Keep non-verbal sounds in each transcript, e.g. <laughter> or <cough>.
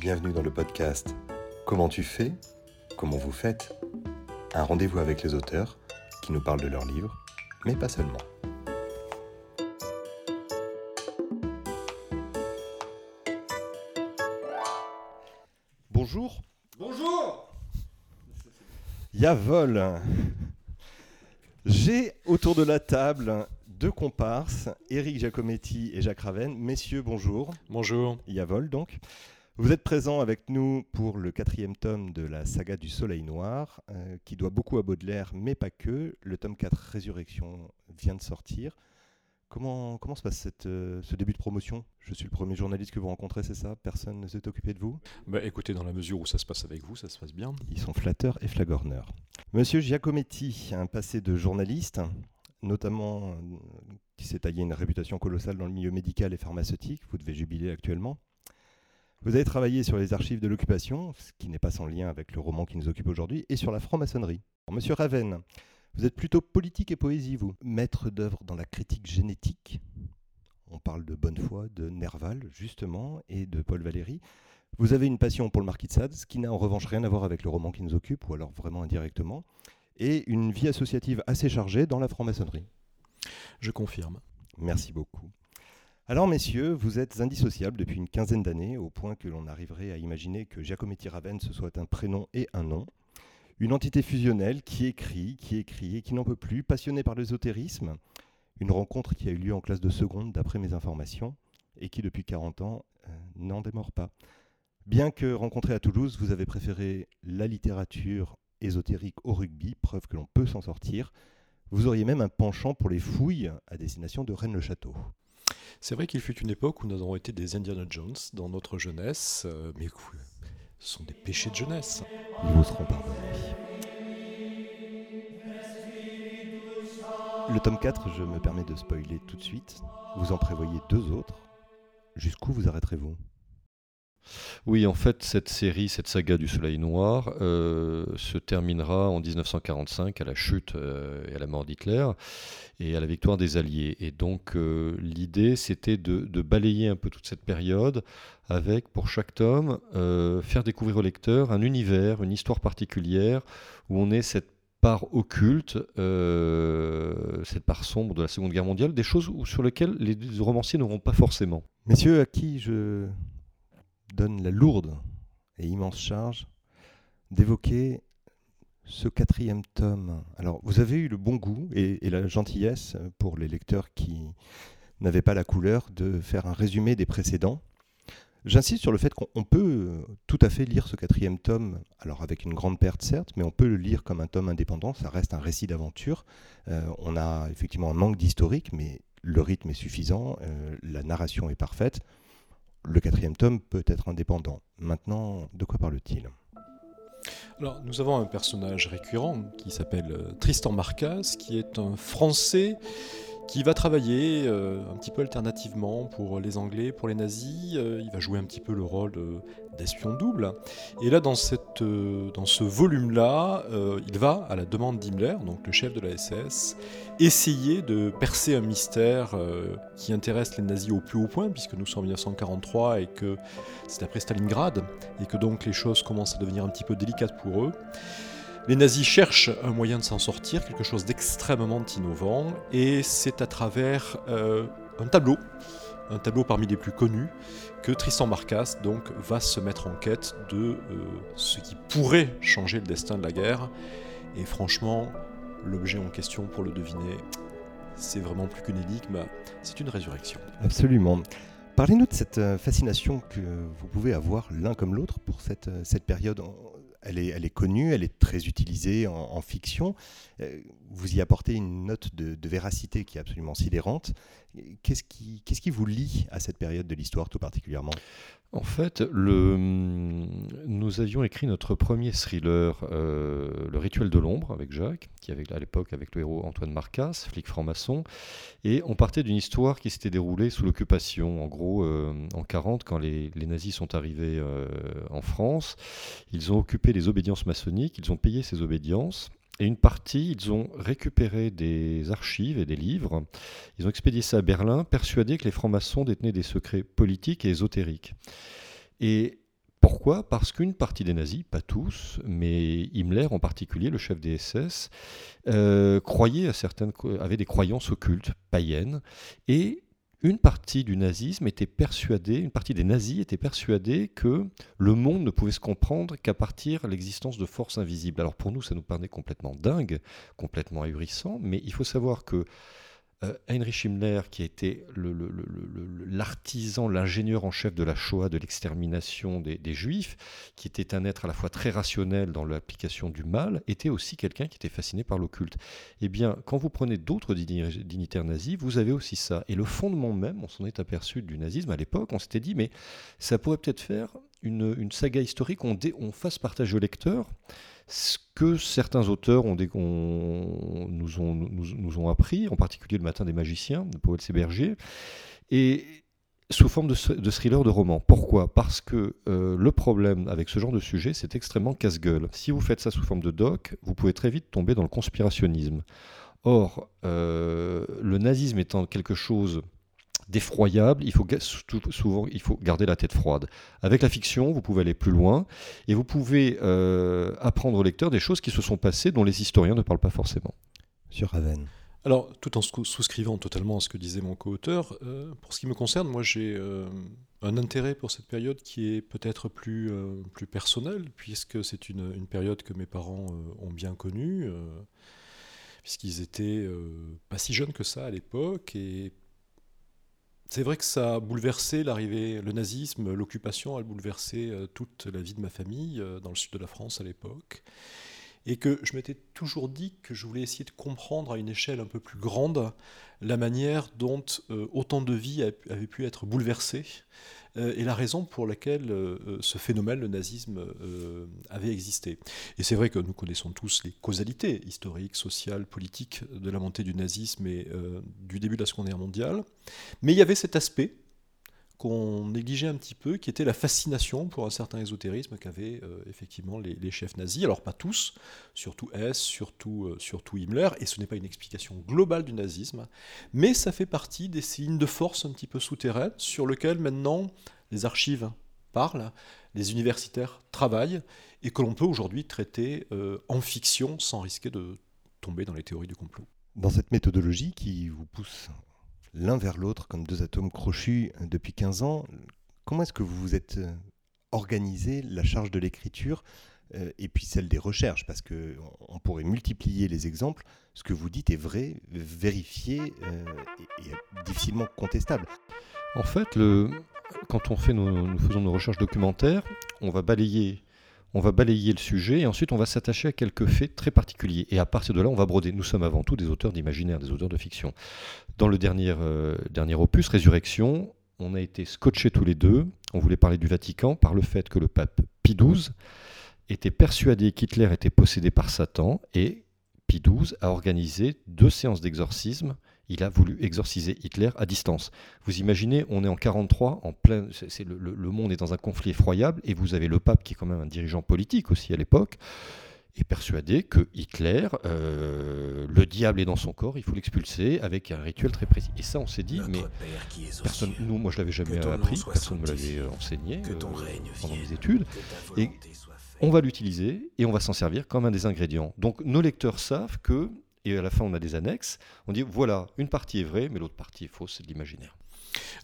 Bienvenue dans le podcast Comment tu fais Comment vous faites Un rendez-vous avec les auteurs qui nous parlent de leurs livres, mais pas seulement. Bonjour. Bonjour Yavol. J'ai autour de la table deux comparses, Éric Giacometti et Jacques Raven. Messieurs, bonjour. Bonjour. Yavol donc. Vous êtes présents avec nous pour le quatrième tome de la saga du Soleil Noir, euh, qui doit beaucoup à Baudelaire, mais pas que. Le tome 4, Résurrection, vient de sortir. Comment, comment se passe cette, euh, ce début de promotion? Je suis le premier journaliste que vous rencontrez, c'est ça? Personne ne s'est occupé de vous? Bah, écoutez, dans la mesure où ça se passe avec vous, ça se passe bien. Ils sont flatteurs et flagorneurs. Monsieur Giacometti, un passé de journaliste, notamment euh, qui s'est taillé une réputation colossale dans le milieu médical et pharmaceutique. Vous devez jubiler actuellement. Vous avez travaillé sur les archives de l'occupation, ce qui n'est pas sans lien avec le roman qui nous occupe aujourd'hui, et sur la franc-maçonnerie. Monsieur Raven, vous êtes plutôt politique et poésie, vous. Maître d'œuvre dans la critique génétique. On parle de Bonnefoy, de Nerval, justement, et de Paul Valéry. Vous avez une passion pour le Marquis de Sade, ce qui n'a en revanche rien à voir avec le roman qui nous occupe, ou alors vraiment indirectement, et une vie associative assez chargée dans la franc-maçonnerie. Je confirme. Merci beaucoup. Alors, messieurs, vous êtes indissociables depuis une quinzaine d'années, au point que l'on arriverait à imaginer que Giacometti Raven ce soit un prénom et un nom. Une entité fusionnelle qui écrit, qui écrit et qui n'en peut plus, passionnée par l'ésotérisme. Une rencontre qui a eu lieu en classe de seconde, d'après mes informations, et qui, depuis 40 ans, euh, n'en démord pas. Bien que rencontré à Toulouse, vous avez préféré la littérature ésotérique au rugby, preuve que l'on peut s'en sortir. Vous auriez même un penchant pour les fouilles à destination de Rennes-le-Château. C'est vrai qu'il fut une époque où nous avons été des Indiana Jones dans notre jeunesse, euh, mais ce sont des péchés de jeunesse. Vous seront pardonnés. Le tome 4, je me permets de spoiler tout de suite. Vous en prévoyez deux autres. Jusqu'où vous arrêterez-vous? Oui, en fait, cette série, cette saga du Soleil Noir, euh, se terminera en 1945 à la chute euh, et à la mort d'Hitler et à la victoire des Alliés. Et donc, euh, l'idée, c'était de, balayer un peu toute cette période avec, pour chaque tome, faire découvrir au lecteur un univers, une histoire particulière où on est cette part occulte, cette part sombre de la Seconde Guerre mondiale, des choses sur lesquelles les romanciers n'auront pas forcément. Messieurs, à qui je donne la lourde et immense charge d'évoquer ce quatrième tome. Alors, vous avez eu le bon goût et, la gentillesse pour les lecteurs qui n'avaient pas la couleur de faire un résumé des précédents. J'insiste sur le fait qu'on on peut tout à fait lire ce quatrième tome, alors avec une grande perte certes, mais on peut le lire comme un tome indépendant, ça reste un récit d'aventure. Euh, on a effectivement un manque d'historique, mais le rythme est suffisant, euh, la narration est parfaite. Le quatrième tome peut être indépendant. Maintenant, de quoi parle-t-il? Alors, nous avons un personnage récurrent qui s'appelle euh, Tristan Marcas, qui est un Français qui va travailler euh, un petit peu alternativement pour les Anglais, pour les nazis. Euh, il va jouer un petit peu le rôle d'espion double. Et là, dans, euh, ce volume-là, il va, à la demande d'Himmler, donc le chef de la SS, essayer de percer un mystère qui intéresse les nazis au plus haut point, puisque nous sommes en 1943 et que c'est après Stalingrad, et que donc les choses commencent à devenir un petit peu délicates pour eux. Les nazis cherchent un moyen de s'en sortir, quelque chose d'extrêmement innovant, et c'est à travers euh, un tableau, un tableau parmi les plus connus, que Tristan Marcas donc va se mettre en quête de euh, ce qui pourrait changer le destin de la guerre. Et franchement, l'objet en question, pour le deviner, c'est vraiment plus qu'une énigme, c'est une résurrection. Absolument. Parlez-nous de cette euh, fascination que vous pouvez avoir l'un comme l'autre pour cette, cette période. Elle est, connue, elle est très utilisée en, fiction. Euh, Vous y apportez une note de véracité qui est absolument sidérante. Qu'est-ce qui, qu'est-ce qui vous lie à cette période de l'histoire tout particulièrement? En fait, le, nous avions écrit notre premier thriller, euh, Le Rituel de l'ombre, avec Jacques, qui avait à l'époque avec le héros Antoine Marcas, flic franc-maçon, et on partait d'une histoire qui s'était déroulée sous l'occupation. En gros, euh, en 40, quand les, les nazis sont arrivés euh, en France, ils ont occupé les obédiences maçonniques, ils ont payé ces obédiences. Et une partie, ils ont récupéré des archives et des livres. Ils ont expédié ça à Berlin, persuadés que les francs-maçons détenaient des secrets politiques et ésotériques. Et Pourquoi? Parce qu'une partie des nazis, pas tous, mais Himmler en particulier, le chef des SS, euh, avait des croyances occultes, païennes, et une partie du nazisme était persuadée, une partie des nazis était persuadée que le monde ne pouvait se comprendre qu'à partir de l'existence de forces invisibles. Alors pour nous, ça nous paraît complètement dingue, complètement ahurissant, mais il faut savoir que euh, Heinrich Himmler, qui été l'artisan, l'ingénieur en chef de la Shoah, de l'extermination des, Juifs, qui était un être à la fois très rationnel dans l'application du mal, était aussi quelqu'un qui était fasciné par l'occulte. Eh bien, quand vous prenez d'autres dignitaires nazis, vous avez aussi ça. Et le fondement même, on s'en est aperçu du nazisme à l'époque, on s'était dit, mais ça pourrait peut-être faire une, saga historique, on, on fasse partager au lecteur ce que certains auteurs ont, nous, ont, appris, en particulier le matin des magiciens de Paul Berger, et sous forme de, thriller de roman. Pourquoi? Parce que euh, le problème avec ce genre de sujet, c'est extrêmement casse-gueule. Si vous faites ça sous forme de doc, vous pouvez très vite tomber dans le conspirationnisme. Or, euh, le nazisme étant quelque chose d'effroyable, il faut souvent il faut garder la tête froide. Avec la fiction, vous pouvez aller plus loin et vous pouvez euh, apprendre au lecteur des choses qui se sont passées dont les historiens ne parlent pas forcément. Sur Raven. Alors, tout en souscrivant totalement à ce que disait mon co-auteur, euh, pour ce qui me concerne, moi j'ai euh, un intérêt pour cette période qui est peut-être plus, plus personnel, puisque c'est une, une, période que mes parents ont bien connue, puisqu'ils étaient pas si jeunes que ça à l'époque, et c'est vrai que ça a bouleversé l'arrivée, le nazisme, l'occupation a bouleversé euh, toute la vie de ma famille euh, dans le sud de la France à l'époque. Et que je m'étais toujours dit que je voulais essayer de comprendre à une échelle un peu plus grande la manière dont euh, autant de vies avaient pu être bouleversées euh, et la raison pour laquelle euh, ce phénomène, le nazisme, avait existé. Et c'est vrai que nous connaissons tous les causalités historiques, sociales, politiques de la montée du nazisme et du début de la Seconde Guerre mondiale, mais il y avait cet aspect qu'on négligeait un petit peu, qui était la fascination pour un certain ésotérisme qu'avaient euh, effectivement les, chefs nazis. Alors pas tous, surtout Hess, surtout, euh, surtout Himmler, et ce n'est pas une explication globale du nazisme, mais ça fait partie des signes de force un petit peu souterraines sur lesquels maintenant les archives parlent, les universitaires travaillent, et que l'on peut aujourd'hui traiter euh, en fiction sans risquer de tomber dans les théories du complot. Dans cette méthodologie qui vous pousse l'un vers l'autre comme deux atomes crochus euh, depuis 15 ans. Comment est-ce que vous vous êtes euh, organisé la charge de l'écriture euh, et puis celle des recherches? Parce qu'on pourrait multiplier les exemples. Ce que vous dites est vrai, vérifié et, difficilement contestable. En fait, quand on fait nous faisons nos recherches documentaires, on va balayer on va balayer le sujet et ensuite on va s'attacher à quelques faits très particuliers. Et à partir de là, on va broder. Nous sommes avant tout des auteurs d'imaginaire, des auteurs de fiction. Dans le dernier, euh, opus, Résurrection, on a été scotchés tous les deux. On voulait parler du Vatican par le fait que le pape Pie XII était persuadé qu'Hitler était possédé par Satan et Pie XII a organisé deux séances d'exorcisme il a voulu exorciser Hitler à distance. Vous imaginez, on est en 43, en plein, c'est le, monde est dans un conflit effroyable, et vous avez le pape qui est quand même un dirigeant politique aussi à l'époque, est persuadé que Hitler, euh, le diable est dans son corps, il faut l'expulser avec un rituel très précis. Et ça, on s'est dit, mais personne, nous, moi je l'avais jamais appris, personne ne me l'avait enseigné euh, pendant mes études, et on va l'utiliser et on va s'en servir comme un des ingrédients. Donc nos lecteurs savent que et à la fin on a des annexes. On dit voilà, une partie est vraie, mais l'autre partie est fausse, c'est de l'imaginaire.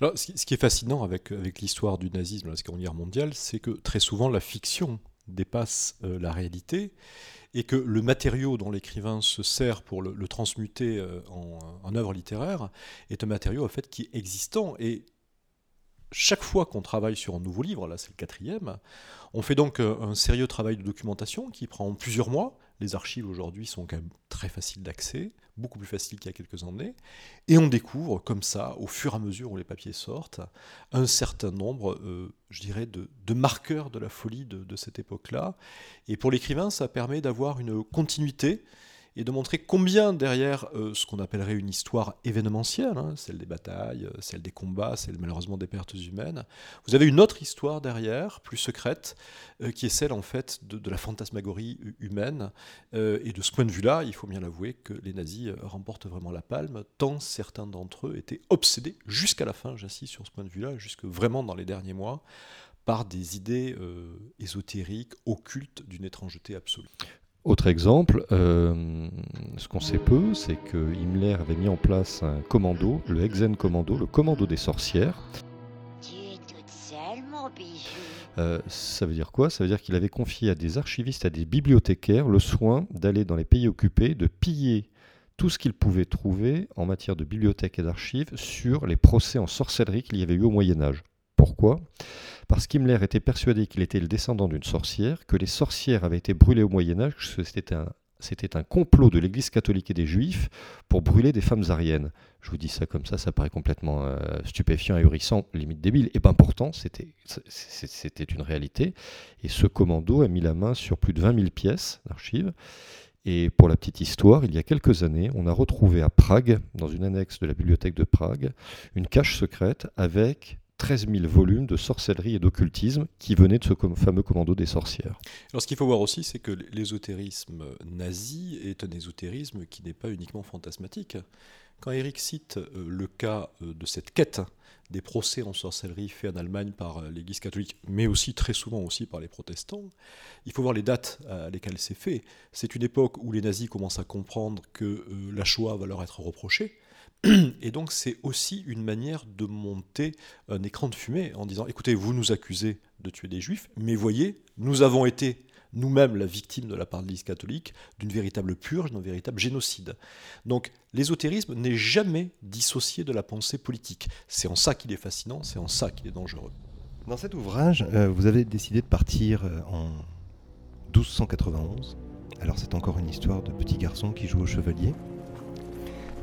Alors, ce qui est fascinant avec, avec l'histoire du nazisme dans la Seconde Guerre mondiale, c'est que très souvent la fiction dépasse euh, la réalité et que le matériau dont l'écrivain se sert pour le, transmuter euh, en, œuvre littéraire est un matériau en fait qui est existant et chaque fois qu'on travaille sur un nouveau livre, là c'est le quatrième, on fait donc euh, un sérieux travail de documentation qui prend plusieurs mois. Les archives aujourd'hui sont quand même très faciles d'accès, beaucoup plus faciles qu'il y a quelques années. Et on découvre comme ça, au fur et à mesure où les papiers sortent, un certain nombre, euh, je dirais, de, marqueurs de la folie de cette époque-là. Et pour l'écrivain, ça permet d'avoir une continuité et de montrer combien derrière euh, ce qu'on appellerait une histoire événementielle, hein, celle des batailles, euh, celle des combats, celle malheureusement des pertes humaines, vous avez une autre histoire derrière, plus secrète, euh, qui est celle en fait de, la fantasmagorie humaine. et de ce point de vue-là, il faut bien l'avouer que les nazis remportent vraiment la palme, tant certains d'entre eux étaient obsédés jusqu'à la fin, j'insiste sur ce point de vue-là, jusque vraiment dans les derniers mois, par des idées ésotériques, occultes, d'une étrangeté absolue. Autre exemple, ce qu'on sait peu, c'est que Himmler avait mis en place un commando, le Hexen Commando, le commando des sorcières. Euh, ça veut dire quoi? Ça veut dire qu'il avait confié à des archivistes, à des bibliothécaires, le soin d'aller dans les pays occupés, de piller tout ce qu'ils pouvaient trouver en matière de bibliothèques et d'archives sur les procès en sorcellerie qu'il y avait eu au Moyen Âge. Pourquoi? Parce qu'Himmler était persuadé qu'il était le descendant d'une sorcière, que les sorcières avaient été brûlées au Moyen Âge, que c'était un, complot de l'Église catholique et des Juifs pour brûler des femmes ariennes. Je vous dis ça comme ça, ça paraît complètement euh, stupéfiant, ahurissant, limite débile. Et pas pourtant, c'était une réalité. Et ce commando a mis la main sur plus de 20 000 pièces d'archives. Et pour la petite histoire, il y a quelques années, on a retrouvé à Prague, dans une annexe de la bibliothèque de Prague, une cache secrète avec 13 000 volumes de sorcellerie et d'occultisme qui venaient de ce fameux commando des sorcières. Alors ce qu'il faut voir aussi, c'est que l'ésotérisme nazi est un ésotérisme qui n'est pas uniquement fantasmatique. Quand Eric cite euh, le cas euh, de cette quête des procès en sorcellerie faits en Allemagne par euh, l'Église catholique, mais aussi très souvent aussi par les protestants, il faut voir les dates à lesquelles c'est fait. C'est une époque où les nazis commencent à comprendre que la Shoah va leur être reprochée. Et donc c'est aussi une manière de monter un écran de fumée en disant, écoutez, vous nous accusez de tuer des juifs, mais voyez, nous avons été nous-mêmes la victime de la part de l'Église catholique d'une véritable purge, d'un véritable génocide. Donc l'ésotérisme n'est jamais dissocié de la pensée politique. C'est en ça qu'il est fascinant, c'est en ça qu'il est dangereux. Dans cet ouvrage, euh, vous avez décidé de partir euh, en 1291. Alors c'est encore une histoire de petit garçon qui joue au chevalier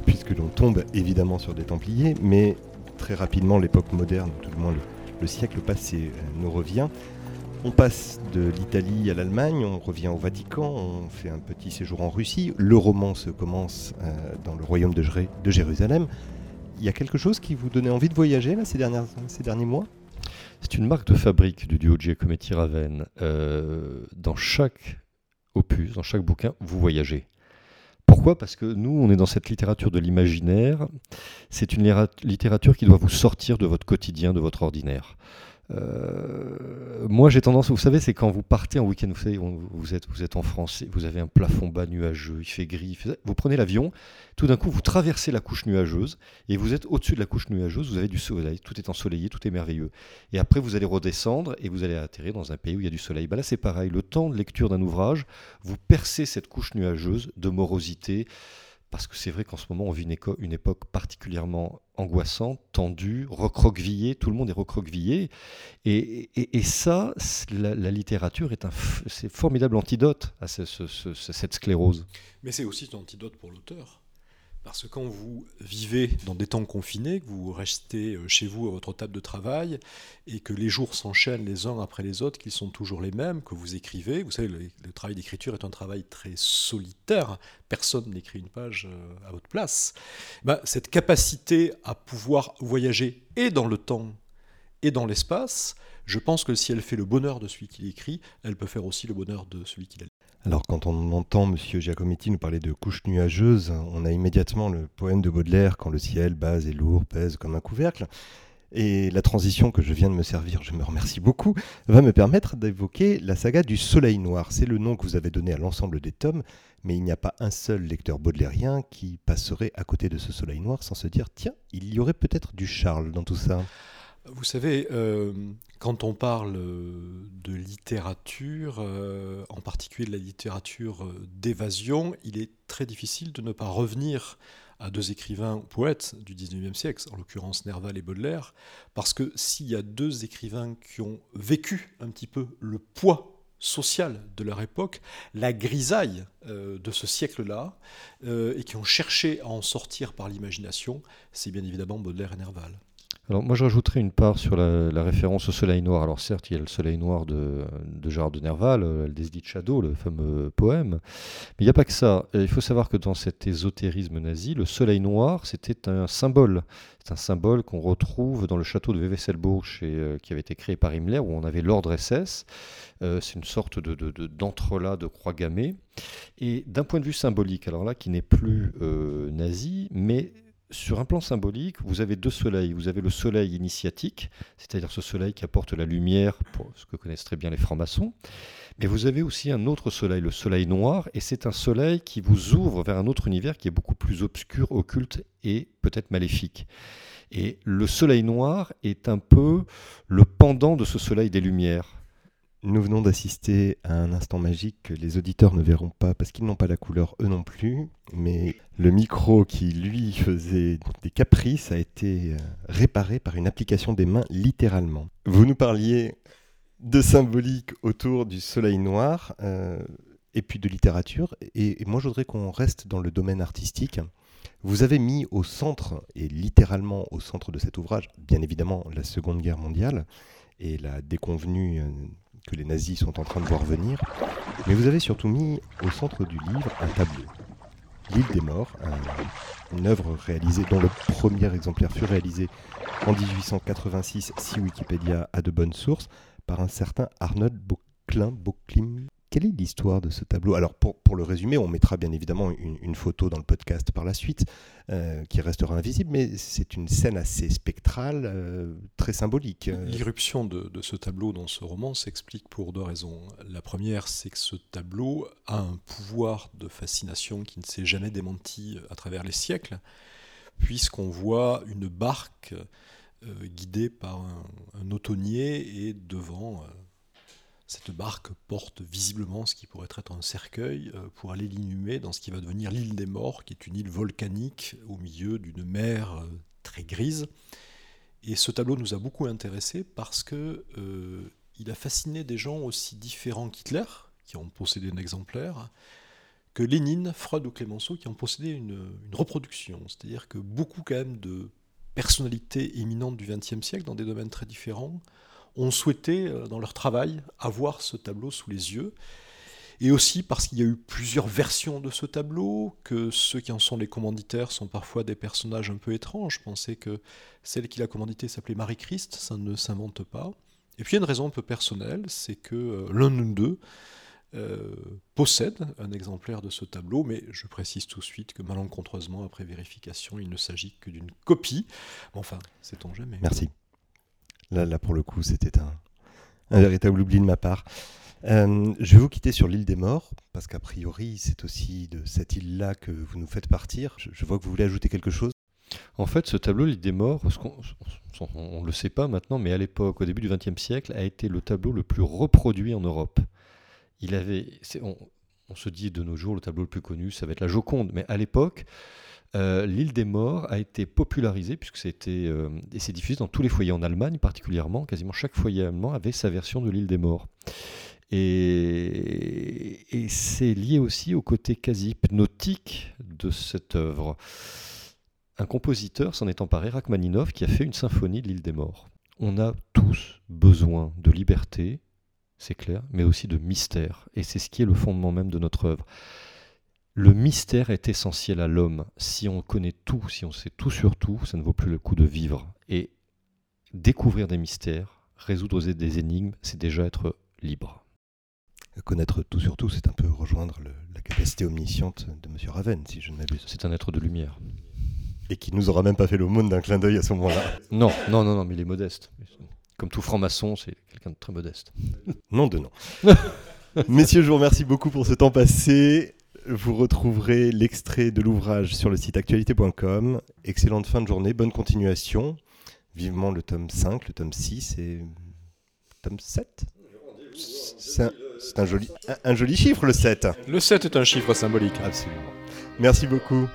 puisque l'on tombe évidemment sur des Templiers, mais très rapidement l'époque moderne, tout du moins le, siècle passé, euh, nous revient. On passe de l'Italie à l'Allemagne, on revient au Vatican, on fait un petit séjour en Russie. Le roman se commence euh, dans le royaume de, Jérusalem. Il y a quelque chose qui vous donnait envie de voyager là, ces derniers mois? C'est une marque de fabrique du duo Giacometti Raven. Euh, dans chaque opus, dans chaque bouquin, vous voyagez. Pourquoi? Parce que nous, on est dans cette littérature de l'imaginaire. C'est une littérature qui doit vous sortir de votre quotidien, de votre ordinaire. Euh, moi, j'ai tendance, vous savez, c'est quand vous partez en week-end, vous êtes en France, vous avez un plafond bas nuageux, il fait gris, vous prenez l'avion, tout d'un coup, vous traversez la couche nuageuse et vous êtes au-dessus de la couche nuageuse, vous avez du soleil, tout est ensoleillé, tout est merveilleux. Et après, vous allez redescendre et vous allez atterrir dans un pays où il y a du soleil. Bah là, c'est pareil, le temps de lecture d'un ouvrage, vous percez cette couche nuageuse de morosité, parce que c'est vrai qu'en ce moment, on vit une, époque particulièrement angoissante, tendue, recroquevillée, tout le monde est recroquevillé. Et, et, ça, la, littérature est un formidable antidote à cette sclérose. Mais c'est aussi un antidote pour l'auteur. Parce que quand vous vivez dans des temps confinés, que vous restez euh, chez vous à votre table de travail, et que les jours s'enchaînent les uns après les autres, qu'ils sont toujours les mêmes, que vous écrivez, vous savez, le, travail d'écriture est un travail très solitaire, personne n'écrit une page euh, à votre place, bah, cette capacité à pouvoir voyager et dans le temps et dans l'espace, je pense que si elle fait le bonheur de celui qui l'écrit, elle peut faire aussi le bonheur de celui qui l'a alors quand on entend M. Giacometti nous parler de couches nuageuses, on a immédiatement le poème de Baudelaire quand le ciel bas et lourd pèse comme un couvercle. Et la transition que je viens de me servir, je me remercie beaucoup, va me permettre d'évoquer la saga du Soleil Noir. C'est le nom que vous avez donné à l'ensemble des tomes, mais il n'y a pas un seul lecteur baudelairien qui passerait à côté de ce Soleil Noir sans se dire tiens, il y aurait peut-être du Charles dans tout ça. Vous savez, euh, quand on parle de littérature, euh, en particulier de la littérature euh, d'évasion, il est très difficile de ne pas revenir à deux écrivains poètes du XIXe siècle, en l'occurrence Nerval et Baudelaire, parce que s'il y a deux écrivains qui ont vécu un petit peu le poids social de leur époque, la grisaille de ce siècle-là, et qui ont cherché à en sortir par l'imagination, c'est bien évidemment Baudelaire et Nerval. Alors moi je rajouterais une part sur la, référence au soleil noir. Alors certes il y a le soleil noir de, de Gérard de Nerval, euh, le Desdit Shadow, le fameux poème, mais il n'y a pas que ça. Il faut savoir que dans cet ésotérisme nazi, le soleil noir c'était un symbole. C'est un symbole qu'on retrouve dans le château de Wewesselburg euh, qui avait été créé par Himmler où on avait l'ordre SS. Euh, c'est une sorte de, d'entrelac de, croix gammée. Et d'un point de vue symbolique, alors là qui n'est plus nazi, mais sur un plan symbolique, vous avez deux soleils. Vous avez le soleil initiatique, c'est-à-dire ce soleil qui apporte la lumière, pour ce que connaissent très bien les francs-maçons. Mais vous avez aussi un autre soleil, le soleil noir, et c'est un soleil qui vous ouvre vers un autre univers qui est beaucoup plus obscur, occulte et peut-être maléfique. Et le soleil noir est un peu le pendant de ce soleil des lumières. Nous venons d'assister à un instant magique que les auditeurs ne verront pas parce qu'ils n'ont pas la couleur eux non plus, mais le micro qui lui faisait des caprices a été euh, réparé par une application des mains littéralement. Vous nous parliez de symbolique autour du soleil noir euh, et puis de littérature, et, moi je voudrais qu'on reste dans le domaine artistique. Vous avez mis au centre, et littéralement au centre de cet ouvrage, bien évidemment la Seconde Guerre mondiale et la déconvenue euh, que les nazis sont en train de voir venir, mais vous avez surtout mis au centre du livre un tableau. L'île des morts, une œuvre réalisée dont le premier exemplaire fut réalisé en 1886 si Wikipédia a de bonnes sources par un certain Arnold Bocklin, quelle est l'histoire de ce tableau? Alors, pour, le résumer, on mettra bien évidemment une, photo dans le podcast par la suite, euh, qui restera invisible, mais c'est une scène assez spectrale, euh, très symbolique. L'irruption de, ce tableau dans ce roman s'explique pour deux raisons. La première, c'est que ce tableau a un pouvoir de fascination qui ne s'est jamais démenti à travers les siècles, puisqu'on voit une barque euh, guidée par un, un, et devant cette barque porte visiblement ce qui pourrait être un cercueil euh, pour aller l'inhumer dans ce qui va devenir l'île des morts, qui est une île volcanique au milieu d'une mer euh, très grise. Et ce tableau nous a beaucoup intéressés parce que euh, a fasciné des gens aussi différents qu'Hitler, qui ont possédé un exemplaire, que Lénine, Freud ou Clémenceau, qui ont possédé une, une reproduction. C'est-à-dire que beaucoup quand même de personnalités éminentes du XXe siècle, dans des domaines très différents, ont souhaité, euh, dans leur travail, avoir ce tableau sous les yeux. Et aussi parce qu'il y a eu plusieurs versions de ce tableau, que ceux qui en sont les commanditaires sont parfois des personnages un peu étranges. Pensais que celle qui l'a commandité s'appelait Marie-Christ, ça ne s'invente pas. Et puis il y a une raison un peu personnelle, c'est que euh, l'un d'eux euh, possède un exemplaire de ce tableau, mais je précise tout de suite que malencontreusement, après vérification, il ne s'agit que d'une copie. Enfin, sait-on jamais. Merci. Là, là pour le coup, c'était un, véritable oubli de ma part. Euh, je vais vous quitter sur l'île des morts, parce qu'a priori, c'est aussi de cette île-là que vous nous faites partir. Je, vois que vous voulez ajouter quelque chose. En fait, ce tableau, l'île des morts, on ne le sait pas maintenant, mais à l'époque, au début du XXe siècle, a été le tableau le plus reproduit en Europe. Il avait, on, on se dit de nos jours, le tableau le plus connu, ça va être la Joconde, mais à l'époque, euh, l'île des morts a été popularisée puisque c'était euh, et c'est diffusé dans tous les foyers en Allemagne particulièrement. Quasiment chaque foyer allemand avait sa version de l'île des morts. Et, c'est lié aussi au côté quasi hypnotique de cette œuvre. Un compositeur s'en est emparé, Rachmaninov, qui a fait une symphonie de l'île des morts. On a tous besoin de liberté, c'est clair, mais aussi de mystère. Et c'est ce qui est le fondement même de notre œuvre. Le mystère est essentiel à l'homme. Si on connaît tout, si on sait tout sur tout, ça ne vaut plus le coup de vivre. Et découvrir des mystères, résoudre des énigmes, c'est déjà être libre. Connaître tout sur tout, c'est un peu rejoindre la capacité omnisciente de M. Raven, si je ne m'abuse. C'est un être de lumière. Et qui nous aura même pas fait l'aumône d'un clin d'œil à ce moment-là. Non, non, non, non, mais il est modeste. Comme tout franc-maçon, c'est quelqu'un de très modeste. <laughs> non de non. <laughs> Messieurs, je vous remercie beaucoup pour ce temps passé. Vous retrouverez l'extrait de l'ouvrage sur le site actualité.com. Excellente fin de journée, bonne continuation. Vivement le tome 5, le tome 6 et le tome 7. C'est un, joli, un joli chiffre, le 7. Le 7 est un chiffre symbolique. Absolument. Merci beaucoup.